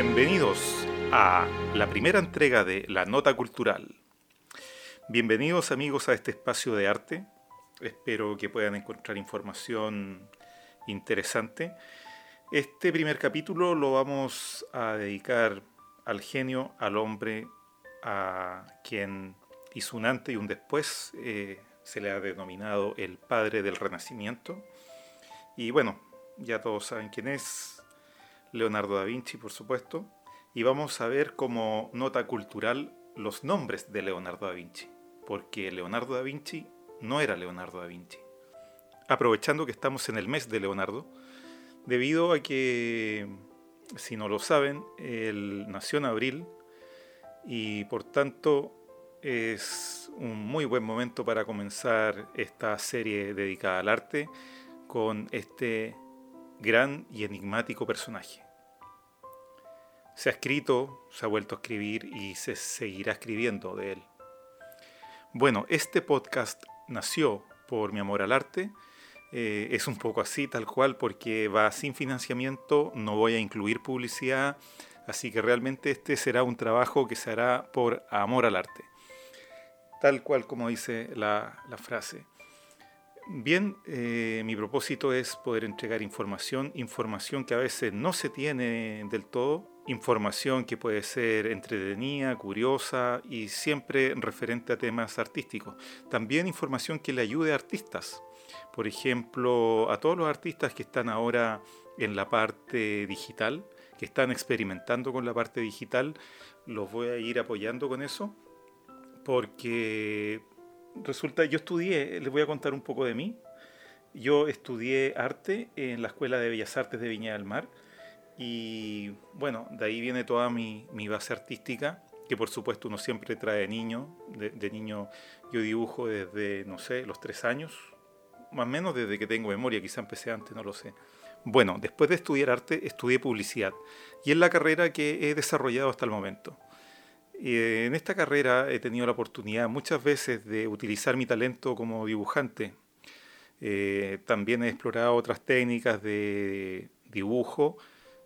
Bienvenidos a la primera entrega de La Nota Cultural. Bienvenidos amigos a este espacio de arte. Espero que puedan encontrar información interesante. Este primer capítulo lo vamos a dedicar al genio, al hombre, a quien hizo un antes y un después. Eh, se le ha denominado el padre del Renacimiento. Y bueno, ya todos saben quién es. Leonardo da Vinci, por supuesto. Y vamos a ver como nota cultural los nombres de Leonardo da Vinci. Porque Leonardo da Vinci no era Leonardo da Vinci. Aprovechando que estamos en el mes de Leonardo, debido a que, si no lo saben, él nació en abril y por tanto es un muy buen momento para comenzar esta serie dedicada al arte con este gran y enigmático personaje. Se ha escrito, se ha vuelto a escribir y se seguirá escribiendo de él. Bueno, este podcast nació por mi amor al arte. Eh, es un poco así, tal cual, porque va sin financiamiento, no voy a incluir publicidad, así que realmente este será un trabajo que se hará por amor al arte. Tal cual como dice la, la frase. Bien, eh, mi propósito es poder entregar información, información que a veces no se tiene del todo, información que puede ser entretenida, curiosa y siempre referente a temas artísticos. También información que le ayude a artistas. Por ejemplo, a todos los artistas que están ahora en la parte digital, que están experimentando con la parte digital, los voy a ir apoyando con eso, porque resulta, yo estudié, les voy a contar un poco de mí. Yo estudié arte en la Escuela de Bellas Artes de Viña del Mar y bueno, de ahí viene toda mi, base artística, que por supuesto uno siempre trae de niño. De, niño yo dibujo desde, no sé, los tres años, más o menos desde que tengo memoria, quizá empecé antes, no lo sé. Bueno, después de estudiar arte, estudié publicidad y es la carrera que he desarrollado hasta el momento. Eh, en esta carrera he tenido la oportunidad muchas veces de utilizar mi talento como dibujante. Eh, también he explorado otras técnicas de dibujo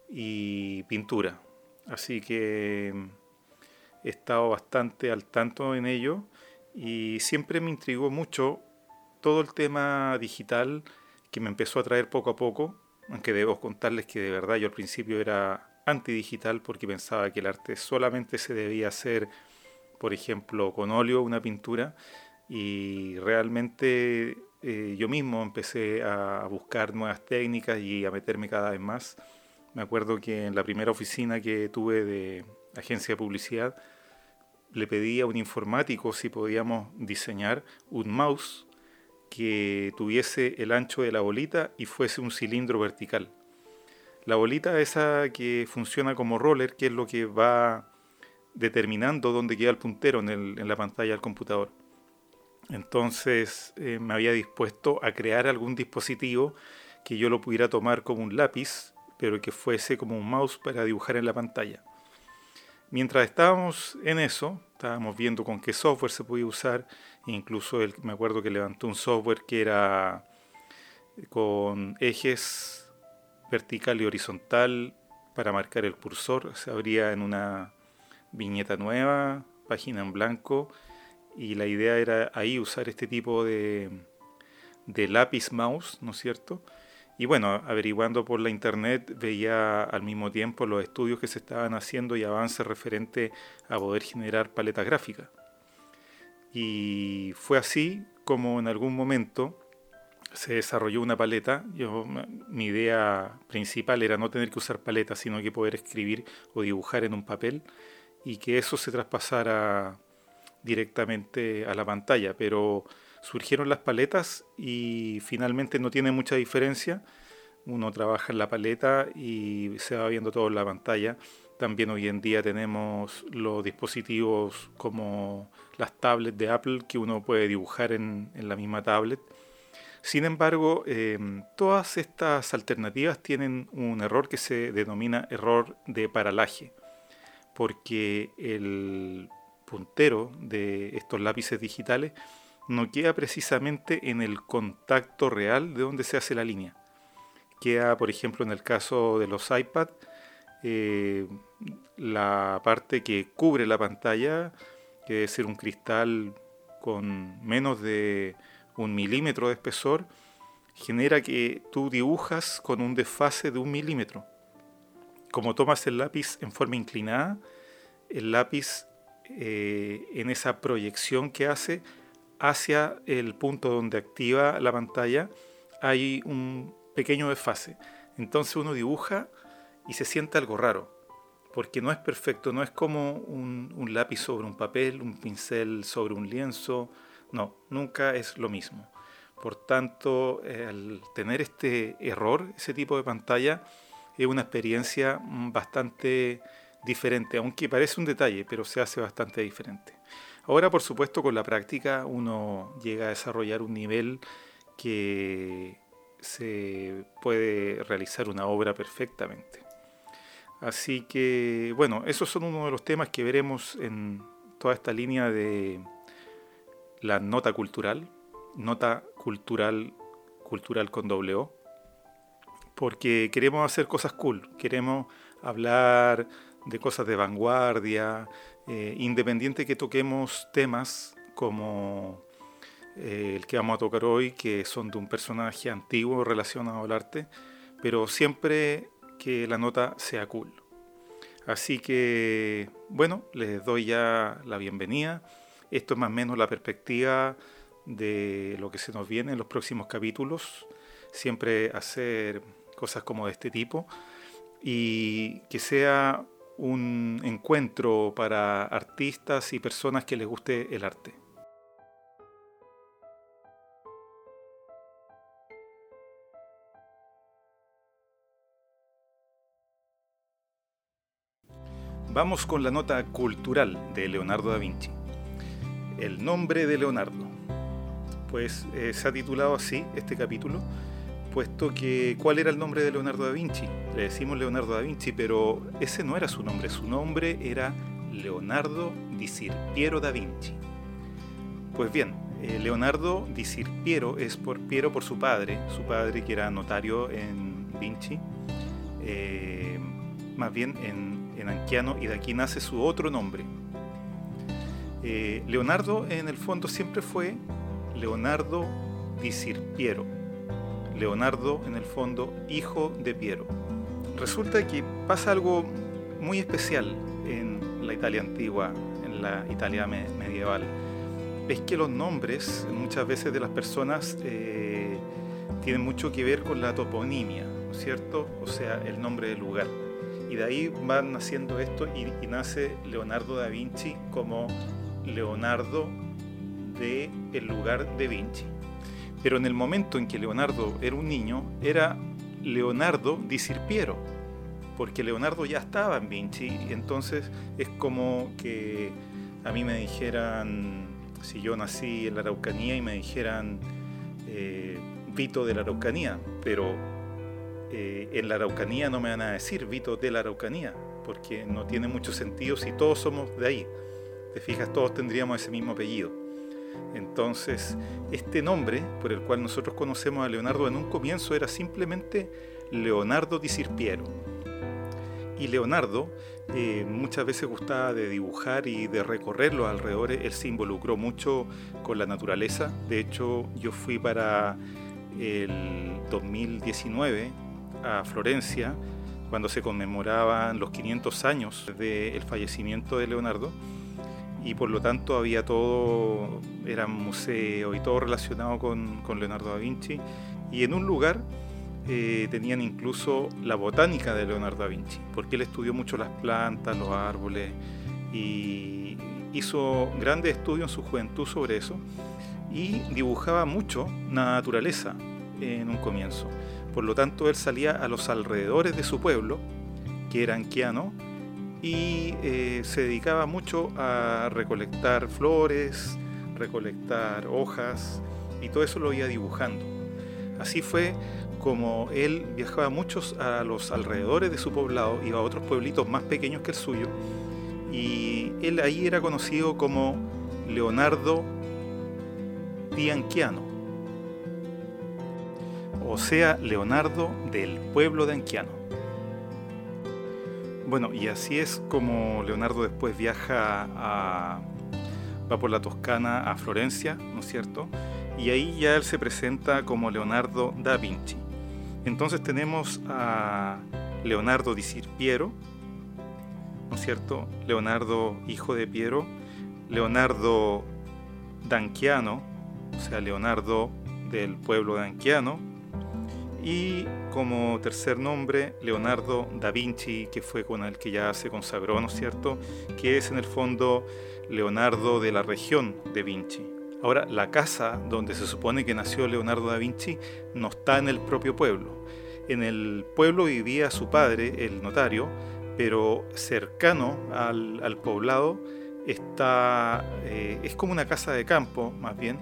y pintura. Así que he estado bastante al tanto en ello y siempre me intrigó mucho todo el tema digital que me empezó a traer poco a poco, aunque debo contarles que de verdad yo al principio era antidigital porque pensaba que el arte solamente se debía hacer, por ejemplo, con óleo, una pintura, y realmente eh, yo mismo empecé a buscar nuevas técnicas y a meterme cada vez más. Me acuerdo que en la primera oficina que tuve de agencia de publicidad, le pedí a un informático si podíamos diseñar un mouse que tuviese el ancho de la bolita y fuese un cilindro vertical. La bolita esa que funciona como roller, que es lo que va determinando dónde queda el puntero en, la pantalla del computador. Entonces eh, me había dispuesto a crear algún dispositivo que yo lo pudiera tomar como un lápiz, pero que fuese como un mouse para dibujar en la pantalla. Mientras estábamos en eso, estábamos viendo con qué software se podía usar, incluso me acuerdo que levantó un software que era con ejes vertical y horizontal para marcar el cursor. Se abría en una viñeta nueva, página en blanco, y la idea era ahí usar este tipo de, de lápiz mouse, ¿no es cierto? Y bueno, averiguando por la internet veía al mismo tiempo los estudios que se estaban haciendo y avances referente a poder generar paletas gráficas. Y fue así como en algún momento se desarrolló una paleta. Yo, mi idea principal era no tener que usar paletas, sino que poder escribir o dibujar en un papel y que eso se traspasara directamente a la pantalla. Pero surgieron las paletas y finalmente no tiene mucha diferencia. Uno trabaja en la paleta y se va viendo todo en la pantalla. También hoy en día tenemos los dispositivos como las tablets de Apple que uno puede dibujar en, en la misma tablet sin embargo, em, todas estas alternativas tienen un error que se denomina error de paralaje, porque el puntero de estos lápices digitales no queda precisamente en el contacto real de donde se hace la línea. Queda, por ejemplo, en el caso de los iPad, eh, la parte que cubre la pantalla, que debe ser un cristal con menos de un milímetro de espesor, genera que tú dibujas con un desfase de un milímetro. Como tomas el lápiz en forma inclinada, el lápiz eh, en esa proyección que hace hacia el punto donde activa la pantalla, hay un pequeño desfase. Entonces uno dibuja y se siente algo raro, porque no es perfecto, no es como un, un lápiz sobre un papel, un pincel sobre un lienzo, no, nunca es lo mismo. Por tanto, al tener este error, ese tipo de pantalla, es una experiencia bastante diferente, aunque parece un detalle, pero se hace bastante diferente. Ahora, por supuesto, con la práctica uno llega a desarrollar un nivel que se puede realizar una obra perfectamente. Así que, bueno, esos son uno de los temas que veremos en toda esta línea de la nota cultural, nota cultural, cultural con doble O, porque queremos hacer cosas cool, queremos hablar de cosas de vanguardia, eh, independiente que toquemos temas como eh, el que vamos a tocar hoy, que son de un personaje antiguo relacionado al arte, pero siempre que la nota sea cool. Así que, bueno, les doy ya la bienvenida. Esto es más o menos la perspectiva de lo que se nos viene en los próximos capítulos, siempre hacer cosas como de este tipo y que sea un encuentro para artistas y personas que les guste el arte. Vamos con la nota cultural de Leonardo da Vinci. El nombre de Leonardo pues eh, se ha titulado así este capítulo, puesto que ¿cuál era el nombre de Leonardo da Vinci? Le decimos Leonardo da Vinci, pero ese no era su nombre, su nombre era Leonardo di Sirpiero da Vinci. Pues bien, eh, Leonardo di Sirpiero es por Piero por su padre, su padre que era notario en Vinci, eh, más bien en, en Anquiano, y de aquí nace su otro nombre. Leonardo en el fondo siempre fue Leonardo di Sirpiero. Leonardo, en el fondo, hijo de Piero. Resulta que pasa algo muy especial en la Italia antigua, en la Italia medieval. Es que los nombres, muchas veces de las personas, eh, tienen mucho que ver con la toponimia, ¿no es cierto? O sea, el nombre del lugar. Y de ahí van naciendo esto y nace Leonardo da Vinci como Leonardo de el lugar de Vinci. Pero en el momento en que Leonardo era un niño, era Leonardo di Sirpiero, porque Leonardo ya estaba en Vinci, entonces es como que a mí me dijeran, si yo nací en la Araucanía y me dijeran eh, Vito de la Araucanía, pero eh, en la Araucanía no me van a decir Vito de la Araucanía, porque no tiene mucho sentido si todos somos de ahí. Te fijas, todos tendríamos ese mismo apellido. Entonces, este nombre por el cual nosotros conocemos a Leonardo en un comienzo era simplemente Leonardo di Sirpiero. Y Leonardo eh, muchas veces gustaba de dibujar y de recorrer los alrededores. Él se involucró mucho con la naturaleza. De hecho, yo fui para el 2019 a Florencia, cuando se conmemoraban los 500 años del fallecimiento de Leonardo y por lo tanto había todo, era museo y todo relacionado con, Leonardo da Vinci. Y en un lugar eh, tenían incluso la botánica de Leonardo da Vinci, porque él estudió mucho las plantas, los árboles y hizo grandes estudios en su juventud sobre eso y dibujaba mucho naturaleza en un comienzo. Por lo tanto, él salía a los alrededores de su pueblo, que era Anquiano, y eh, se dedicaba mucho a recolectar flores, recolectar hojas y todo eso lo iba dibujando. Así fue como él viajaba muchos a los alrededores de su poblado, iba a otros pueblitos más pequeños que el suyo y él ahí era conocido como Leonardo Anquiano, o sea, Leonardo del pueblo de Anquiano. Bueno, y así es como Leonardo después viaja a, va por la Toscana a Florencia, ¿no es cierto? Y ahí ya él se presenta como Leonardo da Vinci. Entonces tenemos a Leonardo di Piero, ¿no es cierto? Leonardo, hijo de Piero, Leonardo Danquiano, o sea, Leonardo del pueblo de Anquiano, y como tercer nombre, Leonardo da Vinci, que fue con el que ya se consagró, ¿no es cierto? Que es en el fondo Leonardo de la región de Vinci. Ahora, la casa donde se supone que nació Leonardo da Vinci no está en el propio pueblo. En el pueblo vivía su padre, el notario, pero cercano al, poblado está, eh, es como una casa de campo, más bien,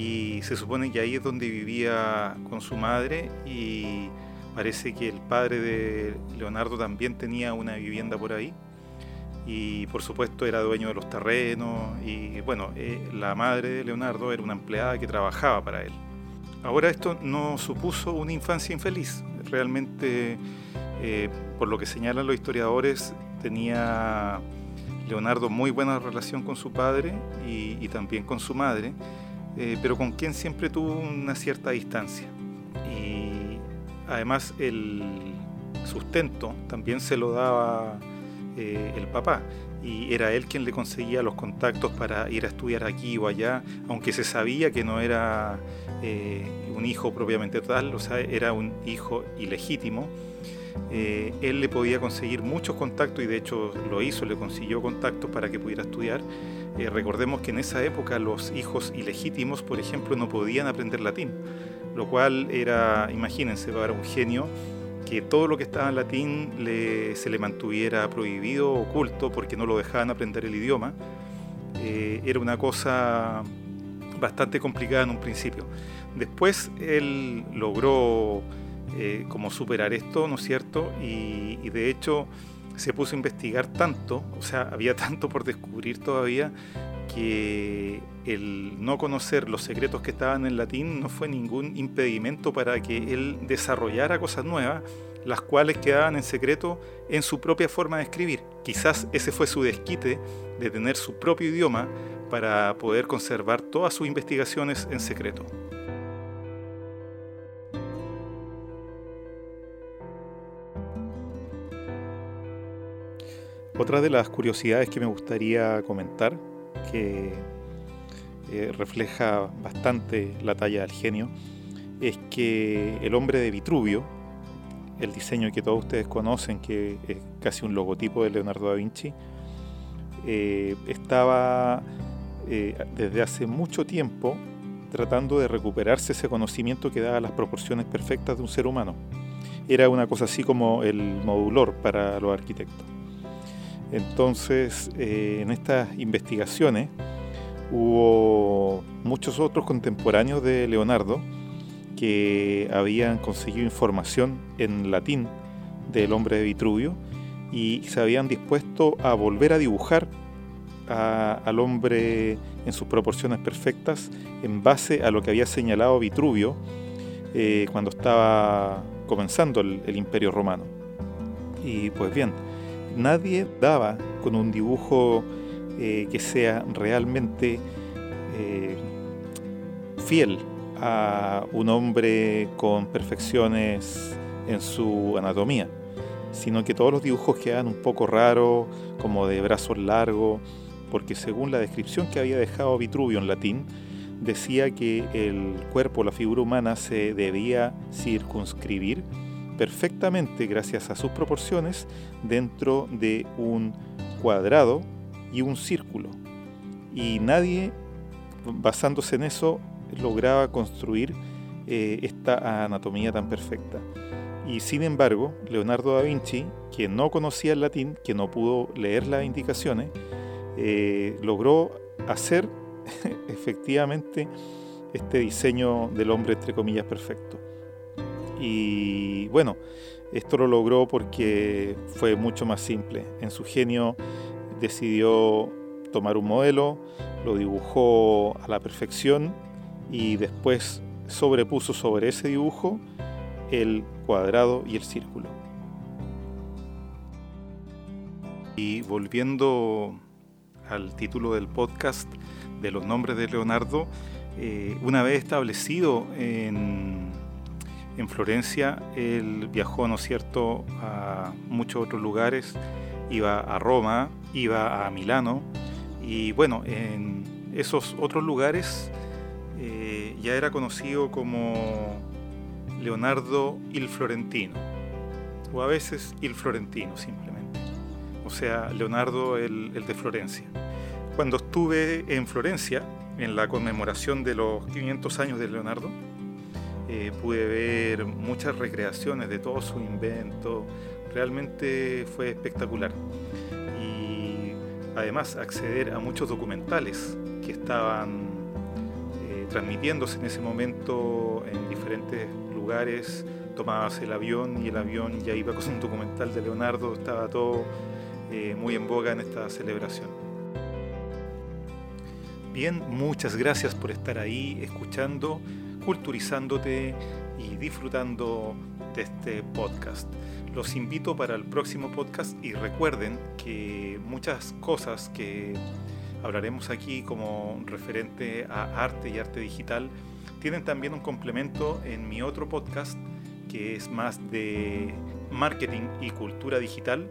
y se supone que ahí es donde vivía con su madre y parece que el padre de Leonardo también tenía una vivienda por ahí y por supuesto era dueño de los terrenos y bueno, eh, la madre de Leonardo era una empleada que trabajaba para él. Ahora esto no supuso una infancia infeliz, realmente eh, por lo que señalan los historiadores tenía Leonardo muy buena relación con su padre y también con su madre eh, pero con quien siempre tuvo una cierta distancia. Y además el sustento también se lo daba eh, el papá y era él quien le conseguía los contactos para ir a estudiar aquí o allá, aunque se sabía que no era eh, un hijo propiamente tal, o sea, era un hijo ilegítimo. él le podía conseguir muchos contactos y de hecho lo hizo, le consiguió contactos para que pudiera estudiar eh, recordemos que en esa época los hijos ilegítimos, por ejemplo, no podían aprender latín, lo cual era, imagínense, para un genio que todo lo que estaba en latín se le mantuviera prohibido, oculto, porque no lo dejaban aprender el idioma. Eh, era una cosa bastante complicada en un principio. Después él logró eh, como superar esto, ¿no es cierto? y de hecho se puso a investigar tanto, o sea, había tanto por descubrir todavía, que el no conocer los secretos que estaban en latín no fue ningún impedimento para que él desarrollara cosas nuevas, las cuales quedaban en secreto en su propia forma de escribir. Quizás ese fue su desquite de tener su propio idioma para poder conservar todas sus investigaciones en secreto. Otra de las curiosidades que me gustaría comentar, que eh, refleja bastante la talla del genio, es que el hombre de Vitruvio, el diseño que todos ustedes conocen, que es casi un logotipo de Leonardo da Vinci, eh, estaba eh, desde hace mucho tiempo tratando de recuperarse ese conocimiento que daba las proporciones perfectas de un ser humano. Era una cosa así como el modulor para los arquitectos. Entonces, eh, en estas investigaciones hubo muchos otros contemporáneos de Leonardo que habían conseguido información en latín del hombre de Vitruvio y se habían dispuesto a volver a dibujar al hombre en sus proporciones perfectas en base a lo que había señalado Vitruvio eh, cuando estaba comenzando el imperio romano. Y pues bien, nadie daba con un dibujo eh, que sea realmente eh, fiel a un hombre con perfecciones en su anatomía, sino que todos los dibujos quedan un poco raros, como de brazos largos, porque según la descripción que había dejado Vitruvio en latín, decía que el cuerpo, la figura humana, se debía circunscribir perfectamente gracias a sus proporciones dentro de un cuadrado y un círculo. Y nadie, basándose en eso, lograba construir eh, esta anatomía tan perfecta. Y sin embargo, Leonardo da Vinci, que no conocía el latín, que no pudo leer las indicaciones, eh, logró hacer efectivamente este diseño del hombre entre comillas perfecto. Y bueno, esto lo logró porque fue mucho más simple. En su genio decidió tomar un modelo, lo dibujó a la perfección y después sobrepuso sobre ese dibujo el cuadrado y el círculo. Y volviendo al título del podcast de los nombres de Leonardo, eh, una vez establecido en, en, Florencia, él viajó, ¿no cierto?, a muchos otros lugares, iba a Roma, iba a Milano, y bueno, en esos otros lugares eh, ya era conocido como Leonardo il Florentino, o a veces il Florentino simplemente, o sea, Leonardo el, el de Florencia. Cuando estuve en Florencia, en la conmemoración de los 500 años de Leonardo, eh, pude ver muchas recreaciones de todo su invento, realmente fue espectacular. Y además acceder a muchos documentales que estaban eh, transmitiéndose en ese momento en diferentes lugares, tomabas el avión y el avión ya iba con un documental de Leonardo, estaba todo eh, muy en boga en esta celebración. Bien, muchas gracias por estar ahí escuchando, culturizándote y disfrutando de este podcast. Los invito para el próximo podcast y recuerden que muchas cosas que hablaremos aquí como referente a arte y arte digital tienen también un complemento en mi otro podcast que es más de marketing y cultura digital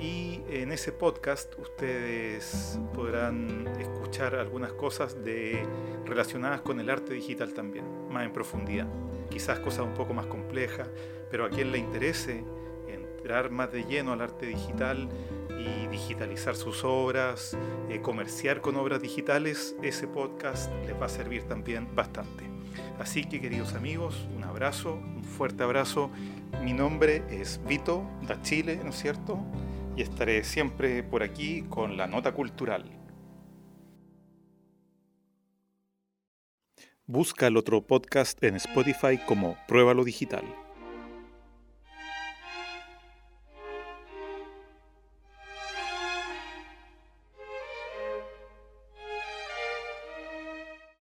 y en ese podcast ustedes podrán escuchar algunas cosas de, relacionadas con el arte digital también, más en profundidad. Quizás cosas un poco más complejas, pero a quien le interese entrar más de lleno al arte digital y digitalizar sus obras, eh, comerciar con obras digitales, ese podcast les va a servir también bastante. Así que queridos amigos, un abrazo, un fuerte abrazo. Mi nombre es Vito da Chile, ¿no es cierto? Y estaré siempre por aquí con la nota cultural. Busca el otro podcast en Spotify como Pruébalo Digital.